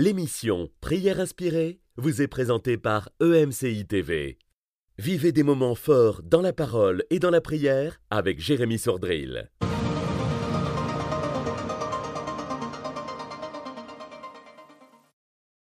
L'émission Prière inspirée vous est présentée par EMCI TV. Vivez des moments forts dans la parole et dans la prière avec Jérémy Sordrill.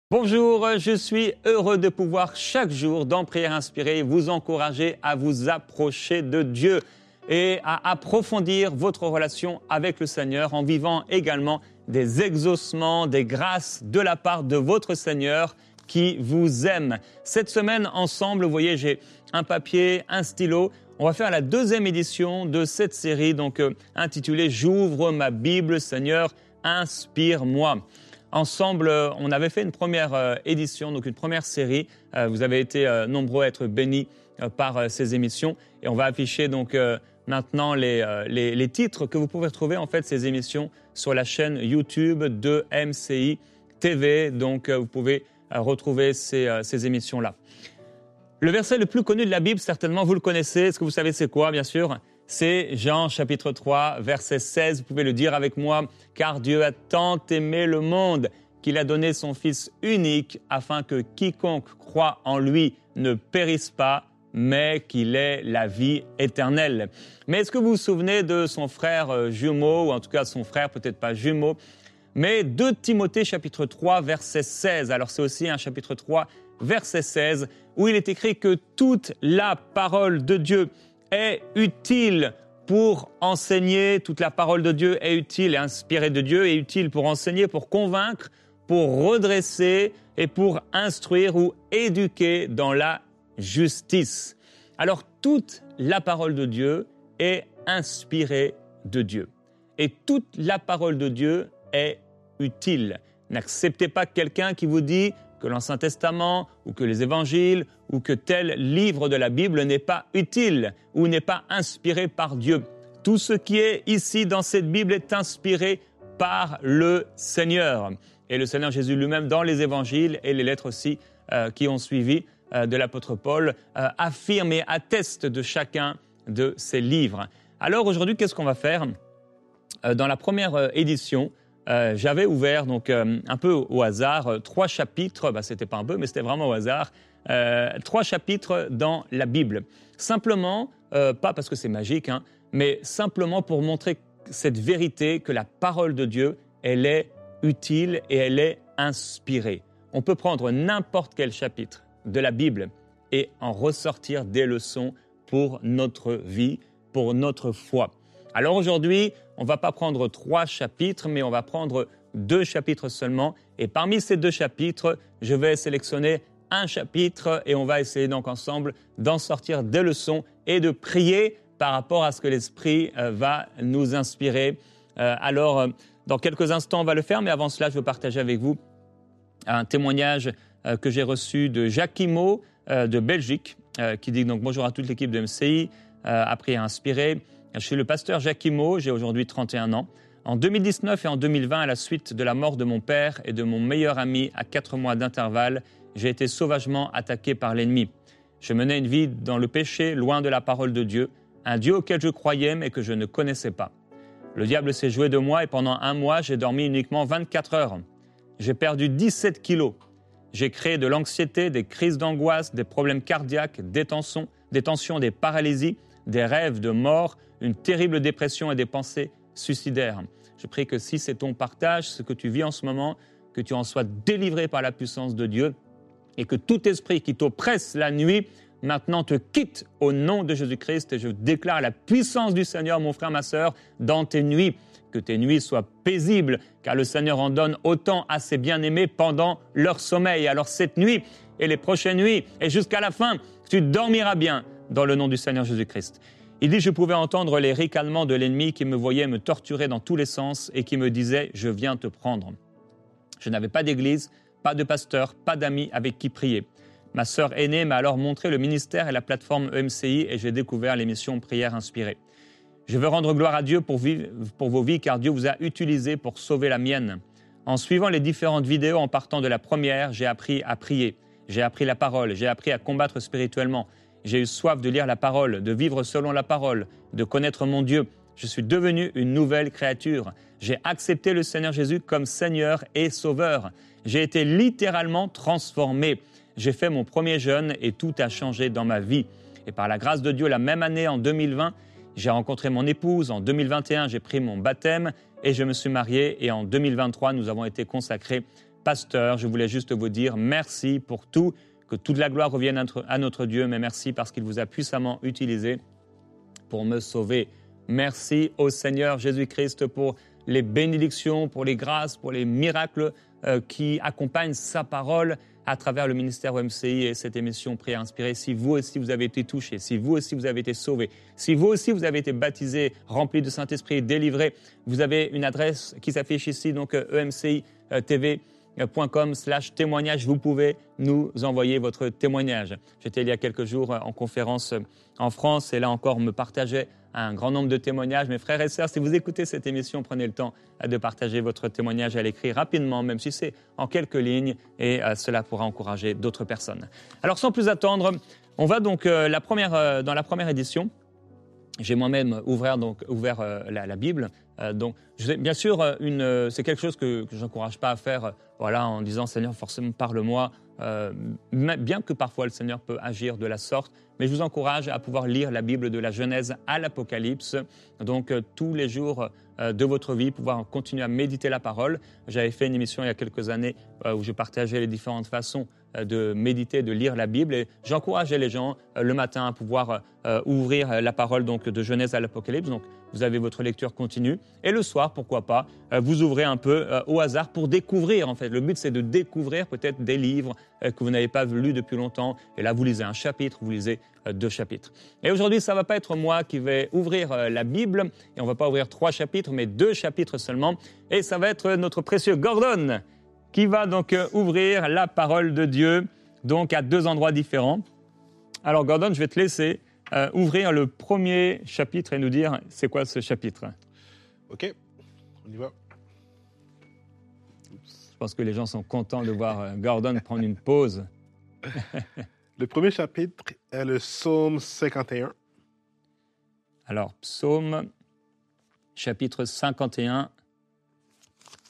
Bonjour, je suis heureux de pouvoir chaque jour dans Prière inspirée vous encourager à vous approcher de Dieu et à approfondir votre relation avec le Seigneur en vivant également des exaucements, des grâces de la part de votre Seigneur qui vous aime. Cette semaine, ensemble, vous voyez, j'ai un papier, un stylo. On va faire la deuxième édition de cette série, donc euh, intitulée J'ouvre ma Bible, Seigneur, inspire-moi. Ensemble, euh, on avait fait une première euh, édition, donc une première série. vous avez été nombreux à être bénis par ces émissions, et on va afficher donc maintenant les, les, titres que vous pouvez retrouver en fait ces émissions sur la chaîne YouTube de MCI TV. Donc vous pouvez retrouver ces, ces émissions-là. Le verset le plus connu de la Bible, certainement vous le connaissez. Est-ce que vous savez c'est quoi, bien sûr? C'est Jean chapitre 3, verset 16. Vous pouvez le dire avec moi. Car Dieu a tant aimé le monde qu'il a donné son Fils unique afin que quiconque croit en lui ne périsse pas, mais qu'il ait la vie éternelle. Mais est-ce que vous vous souvenez de son frère euh, jumeau, ou en tout cas son frère peut-être pas jumeau, mais de Timothée chapitre 3 verset 16. Alors c'est aussi un chapitre 3 verset 16 où il est écrit que toute la parole de Dieu est utile pour enseigner, toute la parole de Dieu est utile et inspirée de Dieu, est utile pour enseigner, pour convaincre, pour redresser et pour instruire ou éduquer dans la justice. Alors toute la parole de Dieu est inspirée de Dieu. Et toute la parole de Dieu est utile. N'acceptez pas quelqu'un qui vous dit que l'Ancien Testament ou que les évangiles ou que tel livre de la Bible n'est pas utile ou n'est pas inspiré par Dieu. Tout ce qui est ici dans cette Bible est inspiré par le Seigneur. Et le Seigneur Jésus lui-même, dans les évangiles et les lettres aussi euh, qui ont suivi, de l'apôtre Paul euh, affirme et atteste de chacun de ces livres. Alors aujourd'hui, qu'est-ce qu'on va faire? Euh, Dans la première édition, j'avais ouvert donc un peu au hasard trois chapitres. Bah, c'était pas un peu, mais c'était vraiment au hasard. trois chapitres dans la Bible. Simplement, pas parce que c'est magique, hein, mais simplement pour montrer cette vérité que la parole de Dieu, elle est utile et elle est inspirée. On peut prendre n'importe quel chapitre de la Bible et en ressortir des leçons pour notre vie, pour notre foi. Alors aujourd'hui, on ne va pas prendre trois chapitres, mais on va prendre deux chapitres seulement. Et parmi ces deux chapitres, je vais sélectionner un chapitre et on va essayer donc ensemble d'en sortir des leçons et de prier par rapport à ce que l'Esprit euh, va nous inspirer. Euh, alors, euh, dans quelques instants, on va le faire, mais avant cela, je veux partager avec vous un témoignage que j'ai reçu de Jacquimo euh, de Belgique, euh, qui dit donc bonjour à toute l'équipe de MCI, à inspirer. Je suis le pasteur Jacquimo, j'ai aujourd'hui 31 ans. En 2019 et en 2020, à la suite de la mort de mon père et de mon meilleur ami à quatre mois d'intervalle, j'ai été sauvagement attaqué par l'ennemi. Je menais une vie dans le péché, loin de la parole de Dieu, un Dieu auquel je croyais mais que je ne connaissais pas. Le diable s'est joué de moi et pendant un mois, j'ai dormi uniquement 24 heures. J'ai perdu 17 kilos. J'ai créé de l'anxiété, des crises d'angoisse, des problèmes cardiaques, des tensions, des tensions, des paralysies, des rêves de mort, une terrible dépression et des pensées suicidaires. Je prie que si c'est ton partage, ce que tu vis en ce moment, que tu en sois délivré par la puissance de Dieu et que tout esprit qui t'oppresse la nuit maintenant te quitte au nom de Jésus-Christ et je déclare la puissance du Seigneur, mon frère, ma sœur, dans tes nuits que tes nuits soient paisibles, car le Seigneur en donne autant à ses bien-aimés pendant leur sommeil. Alors cette nuit et les prochaines nuits, et jusqu'à la fin, tu dormiras bien dans le nom du Seigneur Jésus-Christ. Il dit, je pouvais entendre les ricanements de l'ennemi qui me voyait me torturer dans tous les sens et qui me disait, je viens te prendre. Je n'avais pas d'église, pas de pasteur, pas d'amis avec qui prier. Ma sœur aînée m'a alors montré le ministère et la plateforme EMCI et j'ai découvert l'émission Prière inspirée. Je veux rendre gloire à Dieu pour, vos vies, car Dieu vous a utilisé pour sauver la mienne. En suivant les différentes vidéos en partant de la première, j'ai appris à prier, j'ai appris la parole, j'ai appris à combattre spirituellement, j'ai eu soif de lire la parole, de vivre selon la parole, de connaître mon Dieu. Je suis devenu une nouvelle créature. J'ai accepté le Seigneur Jésus comme Seigneur et Sauveur. J'ai été littéralement transformé. J'ai fait mon premier jeûne et tout a changé dans ma vie. Et par la grâce de Dieu, la même année, en 2020, j'ai rencontré mon épouse. En 2021, j'ai pris mon baptême et je me suis marié. Et en 2023, nous avons été consacrés pasteurs. Je voulais juste vous dire merci pour tout, que toute la gloire revienne à notre Dieu, mais merci parce qu'il vous a puissamment utilisé pour me sauver. Merci au Seigneur Jésus-Christ pour les bénédictions, pour les grâces, pour les miracles euh, qui accompagnent sa parole à travers le ministère OMCI et cette émission Prière inspirée. Si vous aussi vous avez été touché, si vous aussi vous avez été sauvé, si vous aussi vous avez été baptisé, rempli de Saint-Esprit, délivré, vous avez une adresse qui s'affiche ici, donc EMCI euh, e .com slash témoignage, vous pouvez nous envoyer votre témoignage. J'étais il y a quelques jours en conférence en France et là encore on me partageait un grand nombre de témoignages. Mes frères et sœurs, si vous écoutez cette émission, prenez le temps de partager votre témoignage à l'écrit rapidement, même si c'est en quelques lignes, et euh, cela pourra encourager d'autres personnes. Alors sans plus attendre, on va donc euh, la première, euh, dans la première édition. J'ai moi-même ouvert, donc, ouvert la, Bible. donc, bien sûr, c'est quelque chose que, je n'encourage pas à faire voilà, en disant Seigneur, forcément, parle-moi. Euh, bien que parfois le Seigneur peut agir de la sorte, mais je vous encourage à pouvoir lire la Bible de la Genèse à l'Apocalypse, donc euh, tous les jours euh, de votre vie, pouvoir continuer à méditer la parole. J'avais fait une émission il y a quelques années où je partageais les différentes façons de méditer, de lire la Bible. Et j'encourageais les gens le matin à pouvoir ouvrir la parole donc de Genèse à l'Apocalypse. Donc vous avez votre lecture continue. Et le soir, pourquoi pas, euh, vous ouvrez un peu euh, au hasard pour découvrir, en fait. Le but, c'est de découvrir peut-être des livres euh, que vous n'avez pas lus depuis longtemps. Et là, vous lisez un chapitre, vous lisez deux chapitres. Et aujourd'hui, ça ne va pas être moi qui vais ouvrir la Bible. Et on ne va pas ouvrir trois chapitres, mais deux chapitres seulement. Et ça va être notre précieux Gordon qui va donc ouvrir la parole de Dieu, donc à deux endroits différents. Alors, Gordon, je vais te laisser euh, ouvrir le premier chapitre et nous dire c'est quoi ce chapitre. OK, on y va. Je pense que les gens sont contents de voir euh, Gordon prendre une pause. le premier chapitre est le psaume 51. Alors, psaume chapitre 51.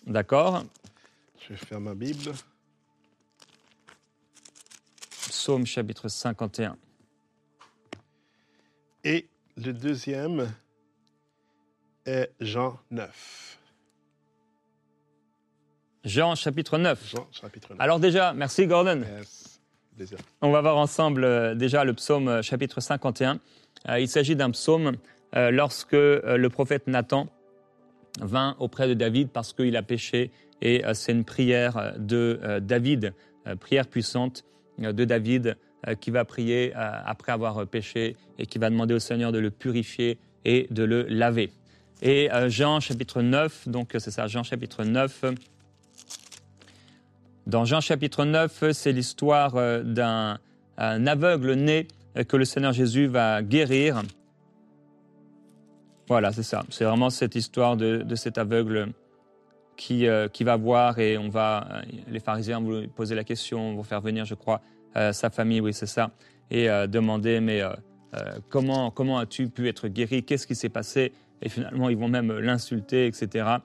D'accord. Je vais faire ma Bible. Psaume chapitre 51. Et le deuxième est Jean 9. Jean chapitre 9. Jean chapitre 9. Alors déjà, merci Gordon. On va voir ensemble euh, déjà le psaume euh, chapitre 51. Euh, il s'agit d'un psaume lorsque le prophète Nathan vint auprès de David parce qu'il a péché et c'est une prière de David, prière puissante de David euh, qui va prier euh, après avoir péché et qui va demander au Seigneur de le purifier et de le laver. Et euh, Jean chapitre 9, donc c'est ça, Jean chapitre 9. Dans Jean chapitre 9, c'est l'histoire d'un aveugle né que le Seigneur Jésus va guérir. Voilà, c'est ça. C'est vraiment cette histoire de, cet aveugle qui, qui va voir et on va, les pharisiens vont lui poser la question, vont faire venir, je crois, euh, sa famille, oui, c'est ça, et euh, demander, mais euh, comment, comment as-tu pu être guéri? Qu'est-ce qui s'est passé? Et finalement, ils vont même l'insulter, etc.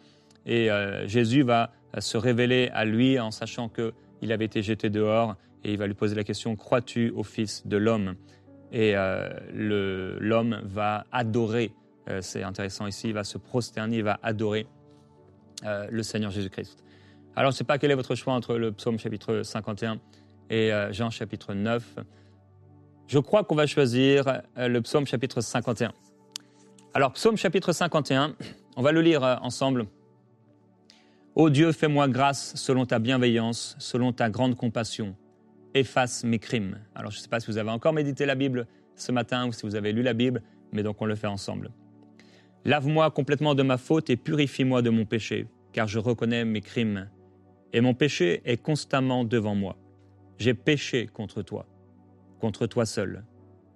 Et Jésus va se révéler à lui en sachant qu'il avait été jeté dehors, et il va lui poser la question, crois-tu au Fils de l'homme? Et l'homme va adorer, c'est intéressant ici, il va se prosterner, il va adorer le Seigneur Jésus-Christ. Alors, je ne sais pas quel est votre choix entre le psaume chapitre 51 et euh, Jean chapitre 9. Je crois qu'on va choisir euh, le psaume chapitre 51. Alors, psaume chapitre 51, on va le lire euh, ensemble. Ô Dieu, fais-moi grâce selon ta bienveillance, selon ta grande compassion. Efface mes crimes. Alors, je ne sais pas si vous avez encore médité la Bible ce matin ou si vous avez lu la Bible, mais donc on le fait ensemble. Lave-moi complètement de ma faute et purifie-moi de mon péché, car je reconnais mes crimes. Et mon péché est constamment devant moi. J'ai péché contre toi, contre toi seul,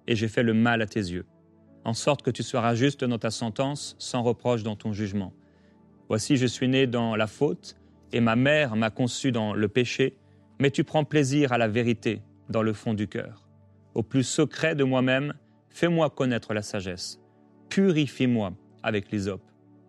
et j'ai fait le mal à tes yeux, en sorte que tu seras juste dans ta sentence, sans reproche dans ton jugement. Voici, je suis né dans la faute, et ma mère m'a conçu dans le péché, mais tu prends plaisir à la vérité dans le fond du cœur. Au plus secret de moi-même, fais-moi connaître la sagesse. Purifie-moi avec l'hysope,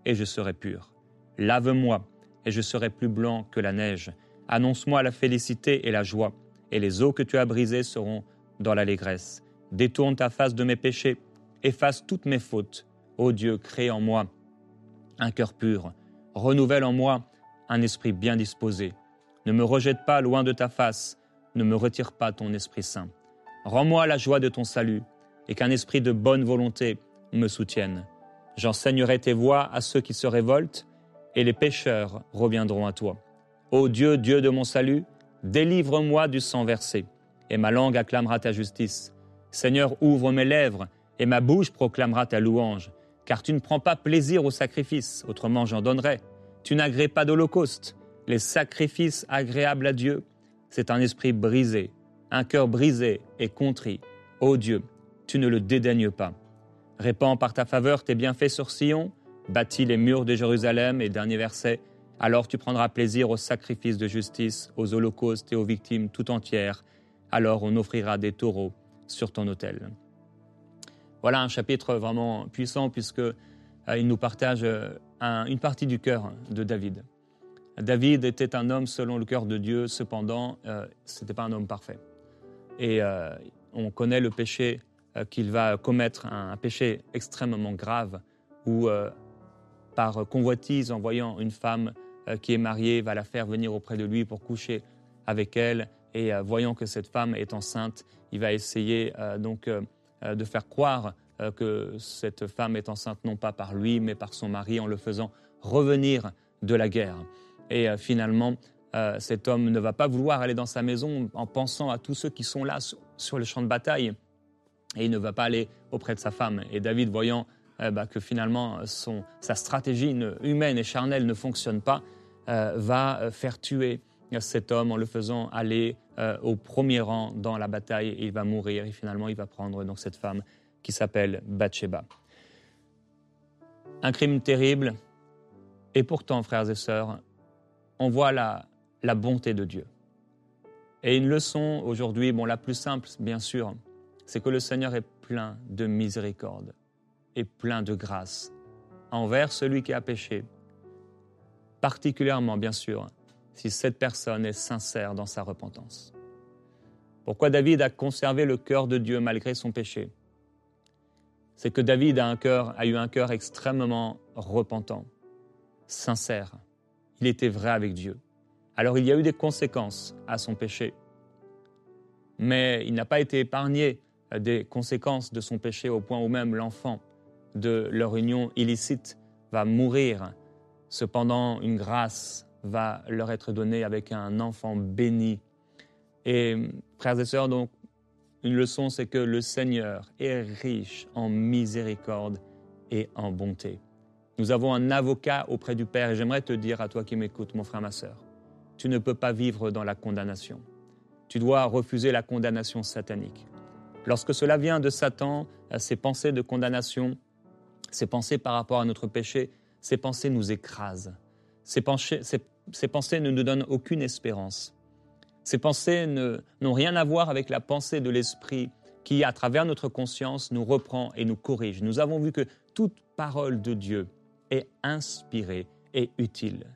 et je serai pur. Lave-moi, et je serai plus blanc que la neige Annonce-moi la félicité et la joie, et les eaux que tu as brisées seront dans l'allégresse. Détourne ta face de mes péchés, efface toutes mes fautes. Ô Dieu, crée en moi un cœur pur, renouvelle en moi un esprit bien disposé. Ne me rejette pas loin de ta face, ne me retire pas ton Esprit Saint. Rends-moi la joie de ton salut, et qu'un esprit de bonne volonté me soutienne. J'enseignerai tes voies à ceux qui se révoltent, et les pécheurs reviendront à toi. Ô Dieu, Dieu de mon salut, délivre-moi du sang versé, et ma langue acclamera ta justice. Seigneur, ouvre mes lèvres, et ma bouche proclamera ta louange, car tu ne prends pas plaisir au sacrifice, autrement j'en donnerais. Tu n'agrées pas d'holocauste. Les sacrifices agréables à Dieu, c'est un esprit brisé, un cœur brisé et contrit. Ô Dieu, tu ne le dédaignes pas. Répands par ta faveur tes bienfaits sur Sion, bâtis les murs de Jérusalem, et dernier verset, alors tu prendras plaisir aux sacrifices de justice, aux holocaustes et aux victimes tout entières, alors on offrira des taureaux sur ton autel. Voilà un chapitre vraiment puissant puisque euh, il nous partage euh, une partie du cœur de David. David était un homme selon le cœur de Dieu, cependant, euh, ce n'était pas un homme parfait. Et on connaît le péché qu'il va commettre, un, péché extrêmement grave, où par convoitise, en voyant une femme qui est mariée, va la faire venir auprès de lui pour coucher avec elle, et voyant que cette femme est enceinte, il va essayer donc euh, de faire croire euh, que cette femme est enceinte non pas par lui, mais par son mari, en le faisant revenir de la guerre. Et euh, finalement, cet homme ne va pas vouloir aller dans sa maison en pensant à tous ceux qui sont là sur le champ de bataille. Et il ne va pas aller auprès de sa femme. Et David, voyant bah, que finalement sa stratégie humaine et charnelle ne fonctionne pas, va faire tuer cet homme en le faisant aller euh, au premier rang dans la bataille et il va mourir et finalement il va prendre donc cette femme qui s'appelle Bathsheba. Un crime terrible et pourtant, frères et sœurs, on voit la, la bonté de Dieu. Et une leçon aujourd'hui, bon, la plus simple, bien sûr, c'est que le Seigneur est plein de miséricorde et plein de grâce envers celui qui a péché, particulièrement, bien sûr, si cette personne est sincère dans sa repentance. Pourquoi David a conservé le cœur de Dieu malgré son péché? C'est que David a, eu un cœur extrêmement repentant, sincère. Il était vrai avec Dieu. Alors il y a eu des conséquences à son péché, mais il n'a pas été épargné des conséquences de son péché au point où même l'enfant de leur union illicite va mourir. Cependant, une grâce va leur être donné avec un enfant béni. Et frères et sœurs, donc, une leçon, c'est que le Seigneur est riche en miséricorde et en bonté. Nous avons un avocat auprès du Père et j'aimerais te dire à toi qui m'écoutes, mon frère, ma sœur, tu ne peux pas vivre dans la condamnation. Tu dois refuser la condamnation satanique. Lorsque cela vient de Satan, ces pensées de condamnation, ces pensées par rapport à notre péché, ces pensées nous écrasent. Ces pensées ne nous donnent aucune espérance. Ces pensées n'ont rien à voir avec la pensée de l'Esprit qui, à travers notre conscience, nous reprend et nous corrige. Nous avons vu que toute parole de Dieu est inspirée et utile.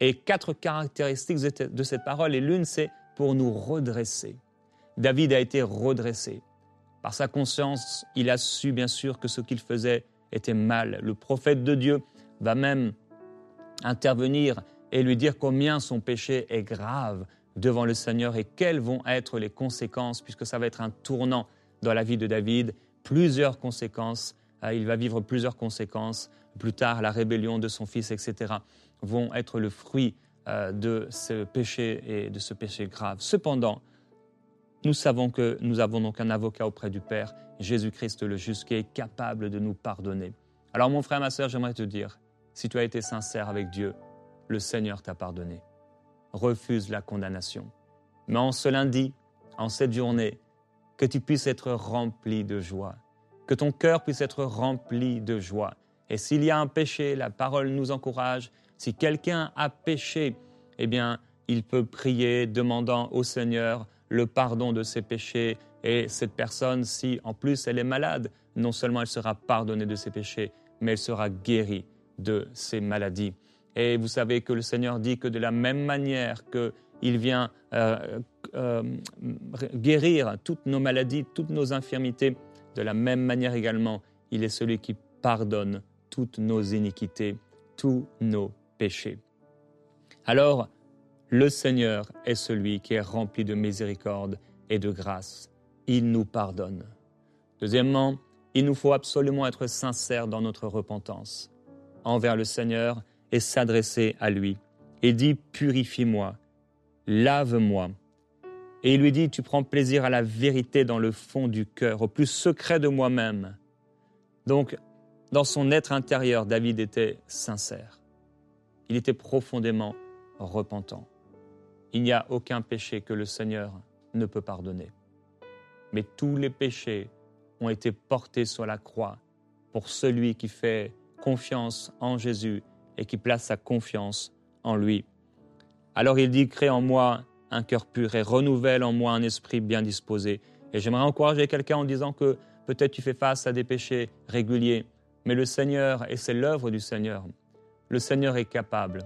Et quatre caractéristiques de cette parole, et l'une, c'est pour nous redresser. David a été redressé. Par sa conscience, il a su bien sûr que ce qu'il faisait était mal. Le prophète de Dieu va même intervenir et lui dire combien son péché est grave devant le Seigneur et quelles vont être les conséquences, puisque ça va être un tournant dans la vie de David, plusieurs conséquences, euh, il va vivre plusieurs conséquences, plus tard la rébellion de son fils, etc., vont être le fruit euh, de ce péché et de ce péché grave. Cependant, nous savons que nous avons donc un avocat auprès du Père, Jésus-Christ le juste, qui est capable de nous pardonner. Alors mon frère, ma soeur, j'aimerais te dire, si tu as été sincère avec Dieu, le Seigneur t'a pardonné. Refuse la condamnation. Mais en ce lundi, en cette journée, que tu puisses être rempli de joie, que ton cœur puisse être rempli de joie. Et s'il y a un péché, la parole nous encourage. Si quelqu'un a péché, eh bien, il peut prier demandant au Seigneur le pardon de ses péchés. Et cette personne, si en plus elle est malade, non seulement elle sera pardonnée de ses péchés, mais elle sera guérie de ses maladies. Et vous savez que le Seigneur dit que de la même manière que il vient euh, euh, guérir toutes nos maladies, toutes nos infirmités. De la même manière également, il est celui qui pardonne toutes nos iniquités, tous nos péchés. Alors, le Seigneur est celui qui est rempli de miséricorde et de grâce. Il nous pardonne. Deuxièmement, il nous faut absolument être sincères dans notre repentance envers le Seigneur et s'adresser à lui. Il dit, purifie-moi, lave-moi. Et il lui dit, tu prends plaisir à la vérité dans le fond du cœur, au plus secret de moi-même. Donc, dans son être intérieur, David était sincère. Il était profondément repentant. Il n'y a aucun péché que le Seigneur ne peut pardonner. Mais tous les péchés ont été portés sur la croix pour celui qui fait confiance en Jésus et qui place sa confiance en lui. Alors il dit, crée en moi un cœur pur et renouvelle en moi un esprit bien disposé. Et j'aimerais encourager quelqu'un en disant que peut-être tu fais face à des péchés réguliers, mais le Seigneur, et c'est l'œuvre du Seigneur, le Seigneur est capable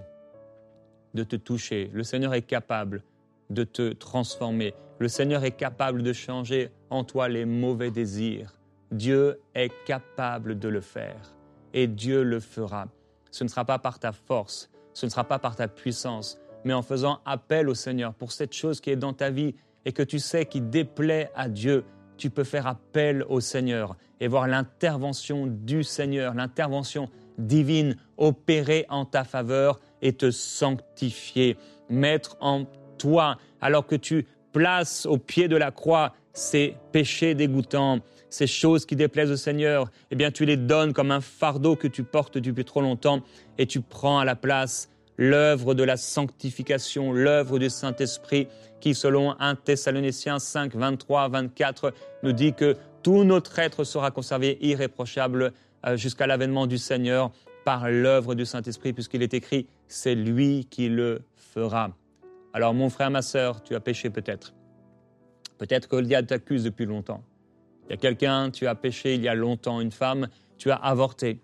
de te toucher, le Seigneur est capable de te transformer, le Seigneur est capable de changer en toi les mauvais désirs. Dieu est capable de le faire et Dieu le fera. Ce ne sera pas par ta force, ce ne sera pas par ta puissance, mais en faisant appel au Seigneur pour cette chose qui est dans ta vie et que tu sais qui déplaît à Dieu. Tu peux faire appel au Seigneur et voir l'intervention du Seigneur, l'intervention divine opérer en ta faveur et te sanctifier, mettre en toi, alors que tu places au pied de la croix ces péchés dégoûtants, ces choses qui déplaisent au Seigneur, eh bien tu les donnes comme un fardeau que tu portes depuis trop longtemps et tu prends à la place l'œuvre de la sanctification, l'œuvre du Saint-Esprit qui, selon 1 Thessaloniciens 5, 23, 24, nous dit que tout notre être sera conservé irréprochable euh, jusqu'à l'avènement du Seigneur par l'œuvre du Saint-Esprit, puisqu'il est écrit, c'est lui qui le fera. Alors mon frère, ma sœur, tu as péché peut-être. Peut-être que le diable t'accuse depuis longtemps. Il y a quelqu'un, tu as péché il y a longtemps, une femme, tu as avorté.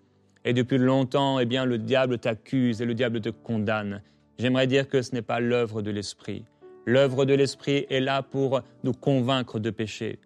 Et depuis longtemps, eh bien, le diable t'accuse et le diable te condamne. J'aimerais dire que ce n'est pas l'œuvre de l'Esprit. L'œuvre de l'Esprit est là pour nous convaincre de péché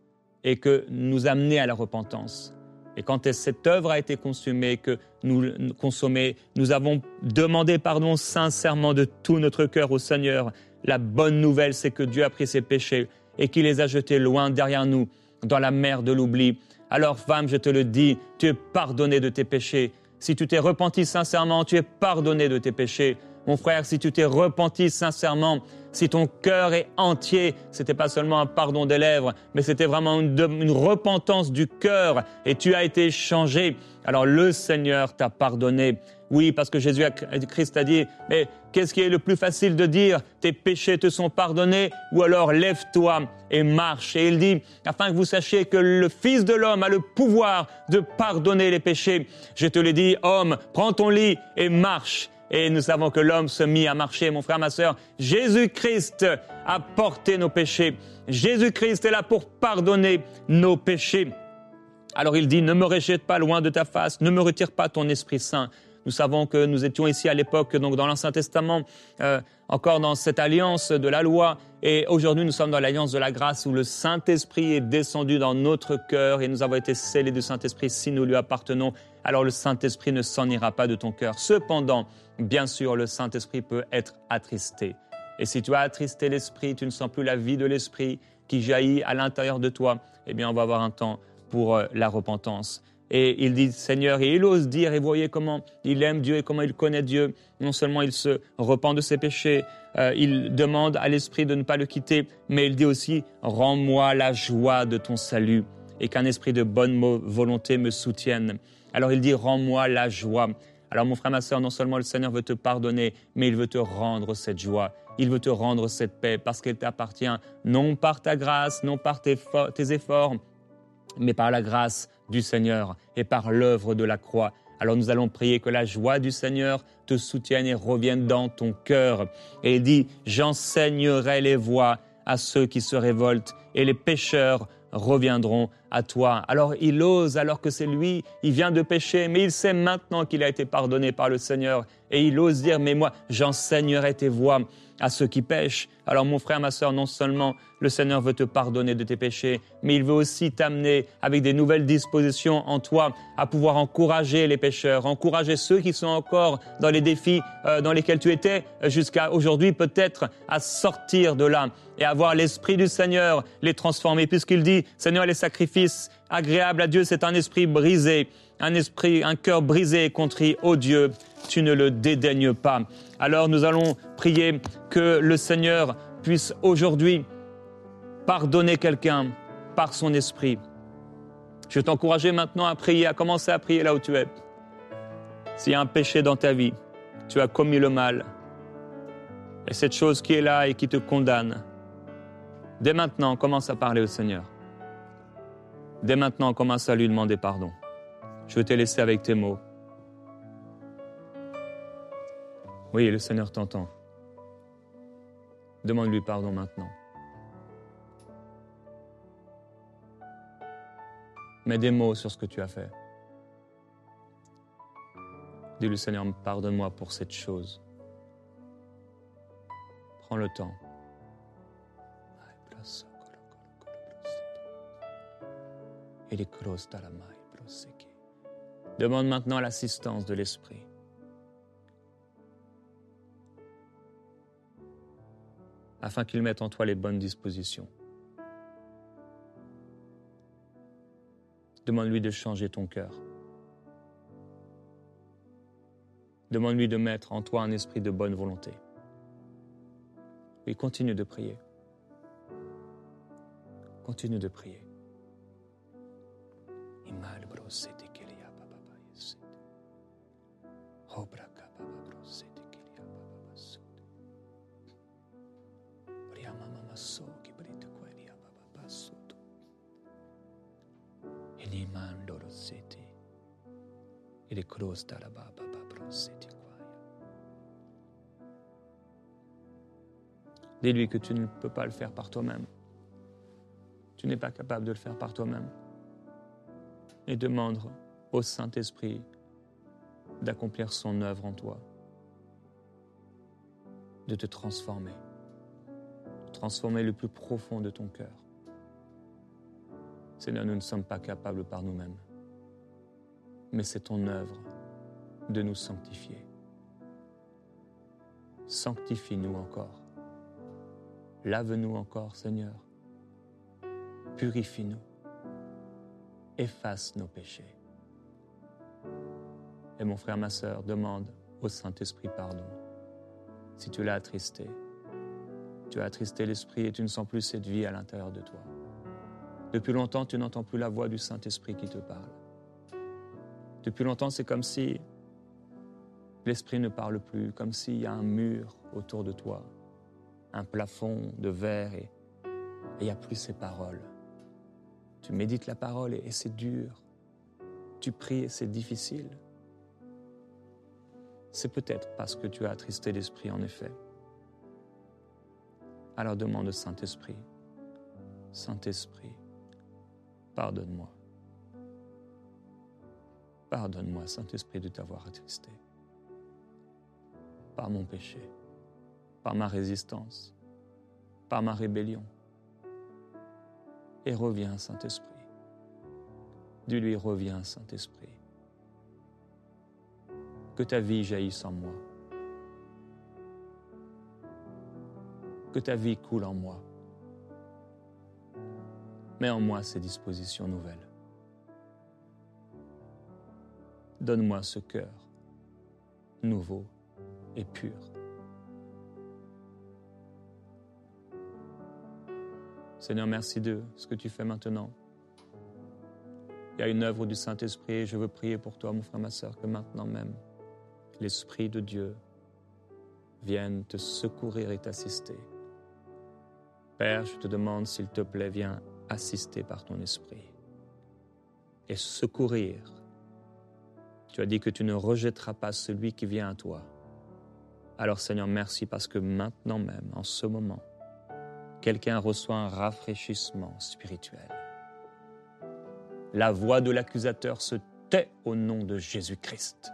et que nous amener à la repentance. Et quand cette œuvre a été consommée, que nous consommée, nous avons demandé pardon sincèrement de tout notre cœur au Seigneur. La bonne nouvelle, c'est que Dieu a pris ses péchés et qu'il les a jetés loin derrière nous dans la mer de l'oubli. Alors femme, je te le dis, tu es pardonné de tes péchés. Si tu t'es repenti sincèrement, tu es pardonné de tes péchés. Mon frère, si tu t'es repenti sincèrement, si ton cœur est entier, c'était pas seulement un pardon des lèvres, mais c'était vraiment une, une, repentance du cœur et tu as été changé. Alors le Seigneur t'a pardonné. Oui, parce que Jésus, Christ a dit, mais qu'est-ce qui est le plus facile de dire? Tes péchés te sont pardonnés ou alors lève-toi et marche. Et il dit, afin que vous sachiez que le Fils de l'homme a le pouvoir de pardonner les péchés. Je te l'ai dit, homme, prends ton lit et marche. Et nous savons que l'homme se mit à marcher, mon frère, ma sœur. Jésus-Christ a porté nos péchés. Jésus-Christ est là pour pardonner nos péchés. Alors il dit, ne me rejette pas loin de ta face, ne me retire pas ton Esprit Saint. Nous savons que nous étions ici à l'époque, donc dans l'Ancien Testament, euh, encore dans cette alliance de la loi. Et aujourd'hui, nous sommes dans l'alliance de la grâce où le Saint-Esprit est descendu dans notre cœur et nous avons été scellés du Saint-Esprit si nous lui appartenons. Alors le Saint-Esprit ne s'en ira pas de ton cœur. Cependant, bien sûr, le Saint-Esprit peut être attristé. Et si tu as attristé l'Esprit, tu ne sens plus la vie de l'Esprit qui jaillit à l'intérieur de toi, eh bien, on va avoir un temps pour euh, la repentance. Et il dit Seigneur, et il ose dire, et voyez comment il aime Dieu et comment il connaît Dieu. Non seulement il se repent de ses péchés, euh, il demande à l'Esprit de ne pas le quitter, mais il dit aussi, rends-moi la joie de ton salut et qu'un esprit de bonne volonté me soutienne. Alors il dit, rends-moi la joie. Alors mon frère, ma soeur, non seulement le Seigneur veut te pardonner, mais il veut te rendre cette joie. Il veut te rendre cette paix parce qu'elle t'appartient non par ta grâce, non par tes, tes efforts, mais par la grâce du Seigneur et par l'œuvre de la croix. Alors nous allons prier que la joie du Seigneur te soutienne et revienne dans ton cœur. Et il dit, j'enseignerai les voies à ceux qui se révoltent et les pécheurs reviendront à toi. Alors il ose, alors que c'est lui, il vient de pécher, mais il sait maintenant qu'il a été pardonné par le Seigneur. Et il ose dire, mais moi, j'enseignerai tes voies à ceux qui pêchent. Alors mon frère, ma soeur, non seulement le Seigneur veut te pardonner de tes péchés, mais il veut aussi t'amener avec des nouvelles dispositions en toi à pouvoir encourager les pécheurs, encourager ceux qui sont encore dans les défis euh, dans lesquels tu étais jusqu'à aujourd'hui, peut-être à sortir de là et à voir l'Esprit du Seigneur les transformer, puisqu'il dit, Seigneur, les sacrifices agréables à Dieu, c'est un esprit brisé, un esprit, un cœur brisé et contrit, ô Dieu, tu ne le dédaignes pas. Alors nous allons prier que le Seigneur puisse aujourd'hui pardonner quelqu'un par son esprit. Je vais t'encourager maintenant à prier, à commencer à prier là où tu es. S'il y a un péché dans ta vie, tu as commis le mal, et cette chose qui est là et qui te condamne, dès maintenant, commence à parler au Seigneur. Dès maintenant, commence à lui demander pardon. Je vais te laisser avec tes mots. Oui, le Seigneur t'entend. Demande-lui pardon maintenant. Mets des mots sur ce que tu as fait. Dis-lui, Seigneur, pardonne-moi pour cette chose. Prends le temps. Demande maintenant l'assistance de l'Esprit. afin qu'il mette en toi les bonnes dispositions. Demande-lui de changer ton cœur. Demande-lui de mettre en toi un esprit de bonne volonté. Et continue de prier. Continue de prier. Dis-lui que tu ne peux pas le faire par toi-même. Tu n'es pas capable de le faire par toi-même. Et demande au Saint-Esprit d'accomplir son œuvre en toi, de te transformer, transformer le plus profond de ton cœur. Seigneur, nous ne sommes pas capables par nous-mêmes mais c'est ton œuvre de nous sanctifier. Sanctifie-nous encore. Lave-nous encore, Seigneur. Purifie-nous. Efface nos péchés. Et mon frère, ma sœur, demande au Saint-Esprit pardon. Si tu l'as attristé, tu as attristé l'Esprit et tu ne sens plus cette vie à l'intérieur de toi. Depuis longtemps, tu n'entends plus la voix du Saint-Esprit qui te parle. Depuis longtemps, c'est comme si l'esprit ne parle plus, comme s'il y a un mur autour de toi, un plafond de verre et il n'y a plus ces paroles. Tu médites la parole et, et c'est dur. Tu pries et c'est difficile. C'est peut-être parce que tu as attristé l'esprit, en effet. Alors demande Saint-Esprit, Saint-Esprit, pardonne-moi. Pardonne-moi, Saint-Esprit, de t'avoir attristé par mon péché, par ma résistance, par ma rébellion. Et reviens, Saint-Esprit. Dis-lui, reviens, Saint-Esprit. Que ta vie jaillisse en moi. Que ta vie coule en moi. Mets en moi ces dispositions nouvelles. Donne-moi ce cœur nouveau et pur. Seigneur, merci de ce que tu fais maintenant. Il y a une œuvre du Saint-Esprit et je veux prier pour toi, mon frère, ma soeur, que maintenant même, l'Esprit de Dieu vienne te secourir et t'assister. Père, je te demande, s'il te plaît, viens assister par ton Esprit et secourir tu as dit que tu ne rejetteras pas celui qui vient à toi. Alors Seigneur, merci parce que maintenant même, en ce moment, quelqu'un reçoit un rafraîchissement spirituel. La voix de l'accusateur se tait au nom de Jésus-Christ.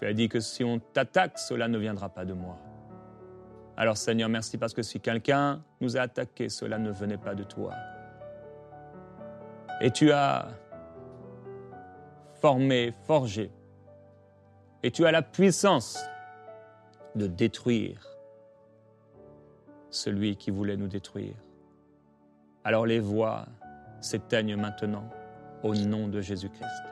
Tu as dit que si on t'attaque, cela ne viendra pas de moi. Alors Seigneur, merci parce que si quelqu'un nous a attaqués, cela ne venait pas de toi. Et tu as formé, forgé, et tu as la puissance de détruire celui qui voulait nous détruire. Alors les voix s'éteignent maintenant au nom de Jésus-Christ.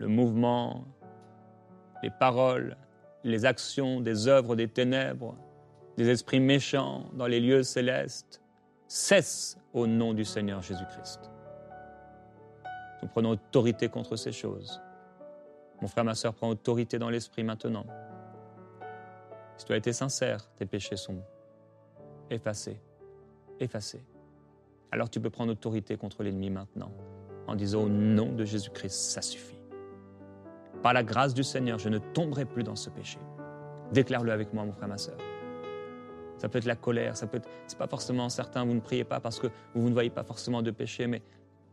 Le mouvement, les paroles, les actions des œuvres des ténèbres, des esprits méchants dans les lieux célestes cessent au nom du Seigneur Jésus-Christ. Nous prenons autorité contre ces choses. Mon frère, ma soeur, prend autorité dans l'esprit maintenant. Si tu as été sincère, tes péchés sont effacés, effacés. Alors tu peux prendre autorité contre l'ennemi maintenant en disant au nom de Jésus-Christ, ça suffit. Par la grâce du Seigneur, je ne tomberai plus dans ce péché. Déclare-le avec moi, mon frère, ma soeur. Ça peut être la colère, ça peut être. C'est pas forcément certain, vous ne priez pas parce que vous ne voyez pas forcément de péché, mais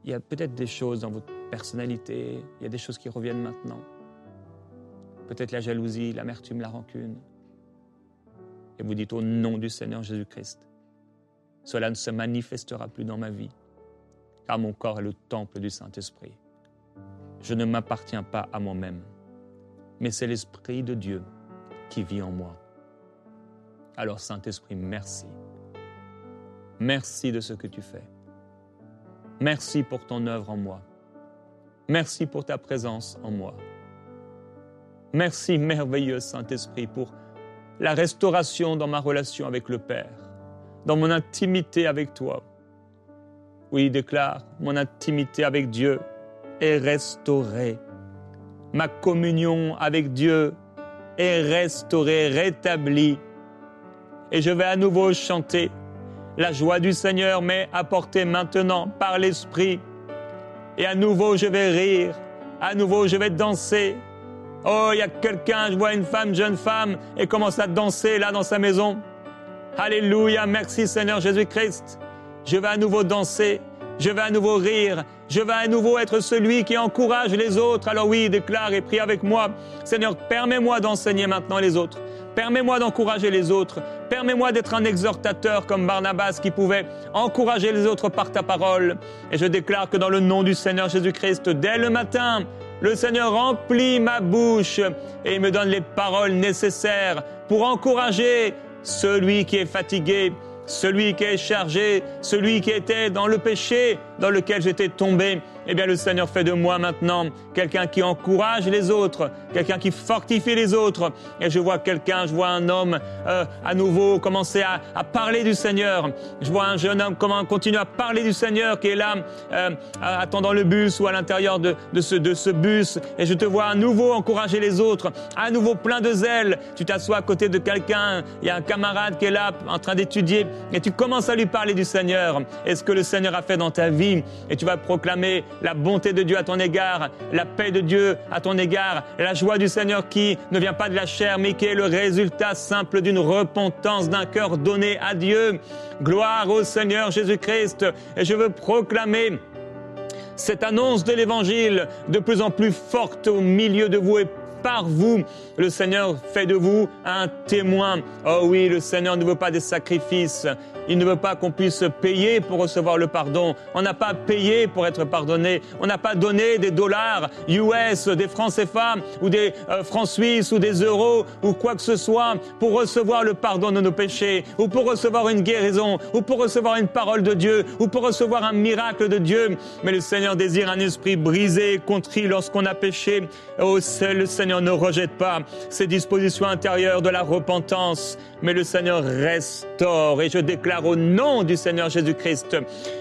il y a peut-être des choses dans votre personnalité, il y a des choses qui reviennent maintenant. Peut-être la jalousie, l'amertume, la rancune et vous dites au nom du Seigneur Jésus-Christ, cela ne se manifestera plus dans ma vie, car mon corps est le temple du Saint-Esprit. Je ne m'appartiens pas à moi-même, mais c'est l'Esprit de Dieu qui vit en moi. Alors Saint-Esprit, merci. Merci de ce que tu fais. Merci pour ton œuvre en moi. Merci pour ta présence en moi. Merci merveilleux Saint-Esprit pour la restauration dans ma relation avec le Père, dans mon intimité avec toi. Oui, déclare, mon intimité avec Dieu est restaurée. Ma communion avec Dieu est restaurée, rétablie. Et je vais à nouveau chanter. La joie du Seigneur m'est apportée maintenant par l'Esprit. Et à nouveau, je vais rire. À nouveau, je vais danser. Oh, il y a quelqu'un, je vois une femme, jeune femme, et commence à danser là dans sa maison. Alléluia, merci Seigneur Jésus-Christ. Je vais à nouveau danser, je vais à nouveau rire, je vais à nouveau être celui qui encourage les autres. Alors oui, déclare et prie avec moi. Seigneur, permets-moi d'enseigner maintenant les autres. Permets-moi d'encourager les autres. Permets-moi d'être un exhortateur comme Barnabas qui pouvait encourager les autres par ta parole. Et je déclare que dans le nom du Seigneur Jésus-Christ, dès le matin, le Seigneur remplit ma bouche et me donne les paroles nécessaires pour encourager celui qui est fatigué, celui qui est chargé, celui qui était dans le péché dans lequel j'étais tombé eh bien le Seigneur fait de moi maintenant quelqu'un qui encourage les autres, quelqu'un qui fortifie les autres. Et je vois quelqu'un, je vois un homme euh, à nouveau commencer à, parler du Seigneur. Je vois un jeune homme comment continuer à parler du Seigneur qui est là euh, attendant le bus ou à l'intérieur de, ce, de ce bus. Et je te vois à nouveau encourager les autres, à nouveau plein de zèle. Tu t'assois à côté de quelqu'un, il y a un camarade qui est là en train d'étudier et tu commences à lui parler du Seigneur et ce que le Seigneur a fait dans ta vie. Et tu vas proclamer la bonté de Dieu à ton égard, la paix de Dieu à ton égard, la joie du Seigneur qui ne vient pas de la chair, mais qui est le résultat simple d'une repentance d'un cœur donné à Dieu. Gloire au Seigneur Jésus-Christ. Et je veux proclamer cette annonce de l'Évangile de plus en plus forte au milieu de vous et par vous. Le Seigneur fait de vous un témoin. Oh oui, le Seigneur ne veut pas des sacrifices. Il ne veut pas qu'on puisse payer pour recevoir le pardon. On n'a pas payé pour être pardonné. On n'a pas donné des dollars US, des francs CFA ou des euh, francs suisses ou des euros ou quoi que ce soit pour recevoir le pardon de nos péchés ou pour recevoir une guérison ou pour recevoir une parole de Dieu ou pour recevoir un miracle de Dieu. Mais le Seigneur désire un esprit brisé contrit lorsqu'on a péché. Oh, le Seigneur ne rejette pas ces dispositions intérieures de la repentance, mais le Seigneur restaure. Et je déclare au nom du Seigneur Jésus-Christ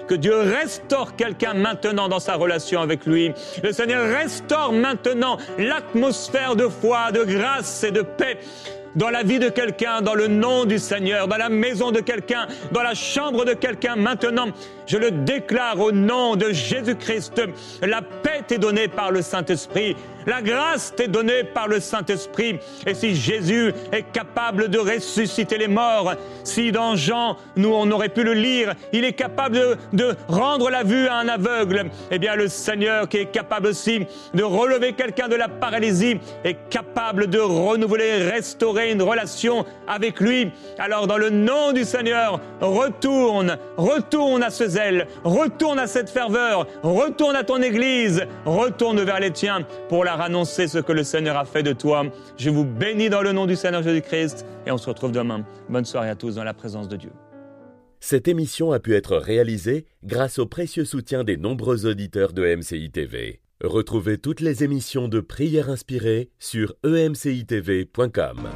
que Dieu restaure quelqu'un maintenant dans sa relation avec lui. Le Seigneur restaure maintenant l'atmosphère de foi, de grâce et de paix dans la vie de quelqu'un, dans le nom du Seigneur, dans la maison de quelqu'un, dans la chambre de quelqu'un. Maintenant, je le déclare au nom de Jésus-Christ. La paix t'est donnée par le Saint-Esprit. La grâce t'est donnée par le Saint-Esprit. Et si Jésus est capable de ressusciter les morts, si dans Jean, nous, on aurait pu le lire, il est capable de, de rendre la vue à un aveugle, eh bien le Seigneur qui est capable aussi de relever quelqu'un de la paralysie est capable de renouveler, restaurer une relation avec lui. Alors dans le nom du Seigneur, retourne, retourne à ce zèle, retourne à cette ferveur, retourne à ton Église, retourne vers les tiens pour la annoncer ce que le Seigneur a fait de toi. Je vous bénis dans le nom du Seigneur Jésus-Christ et on se retrouve demain. Bonne soirée à tous dans la présence de Dieu. Cette émission a pu être réalisée grâce au précieux soutien des nombreux auditeurs de MCI TV. Retrouvez toutes les émissions de prières inspirées sur emcitv.com.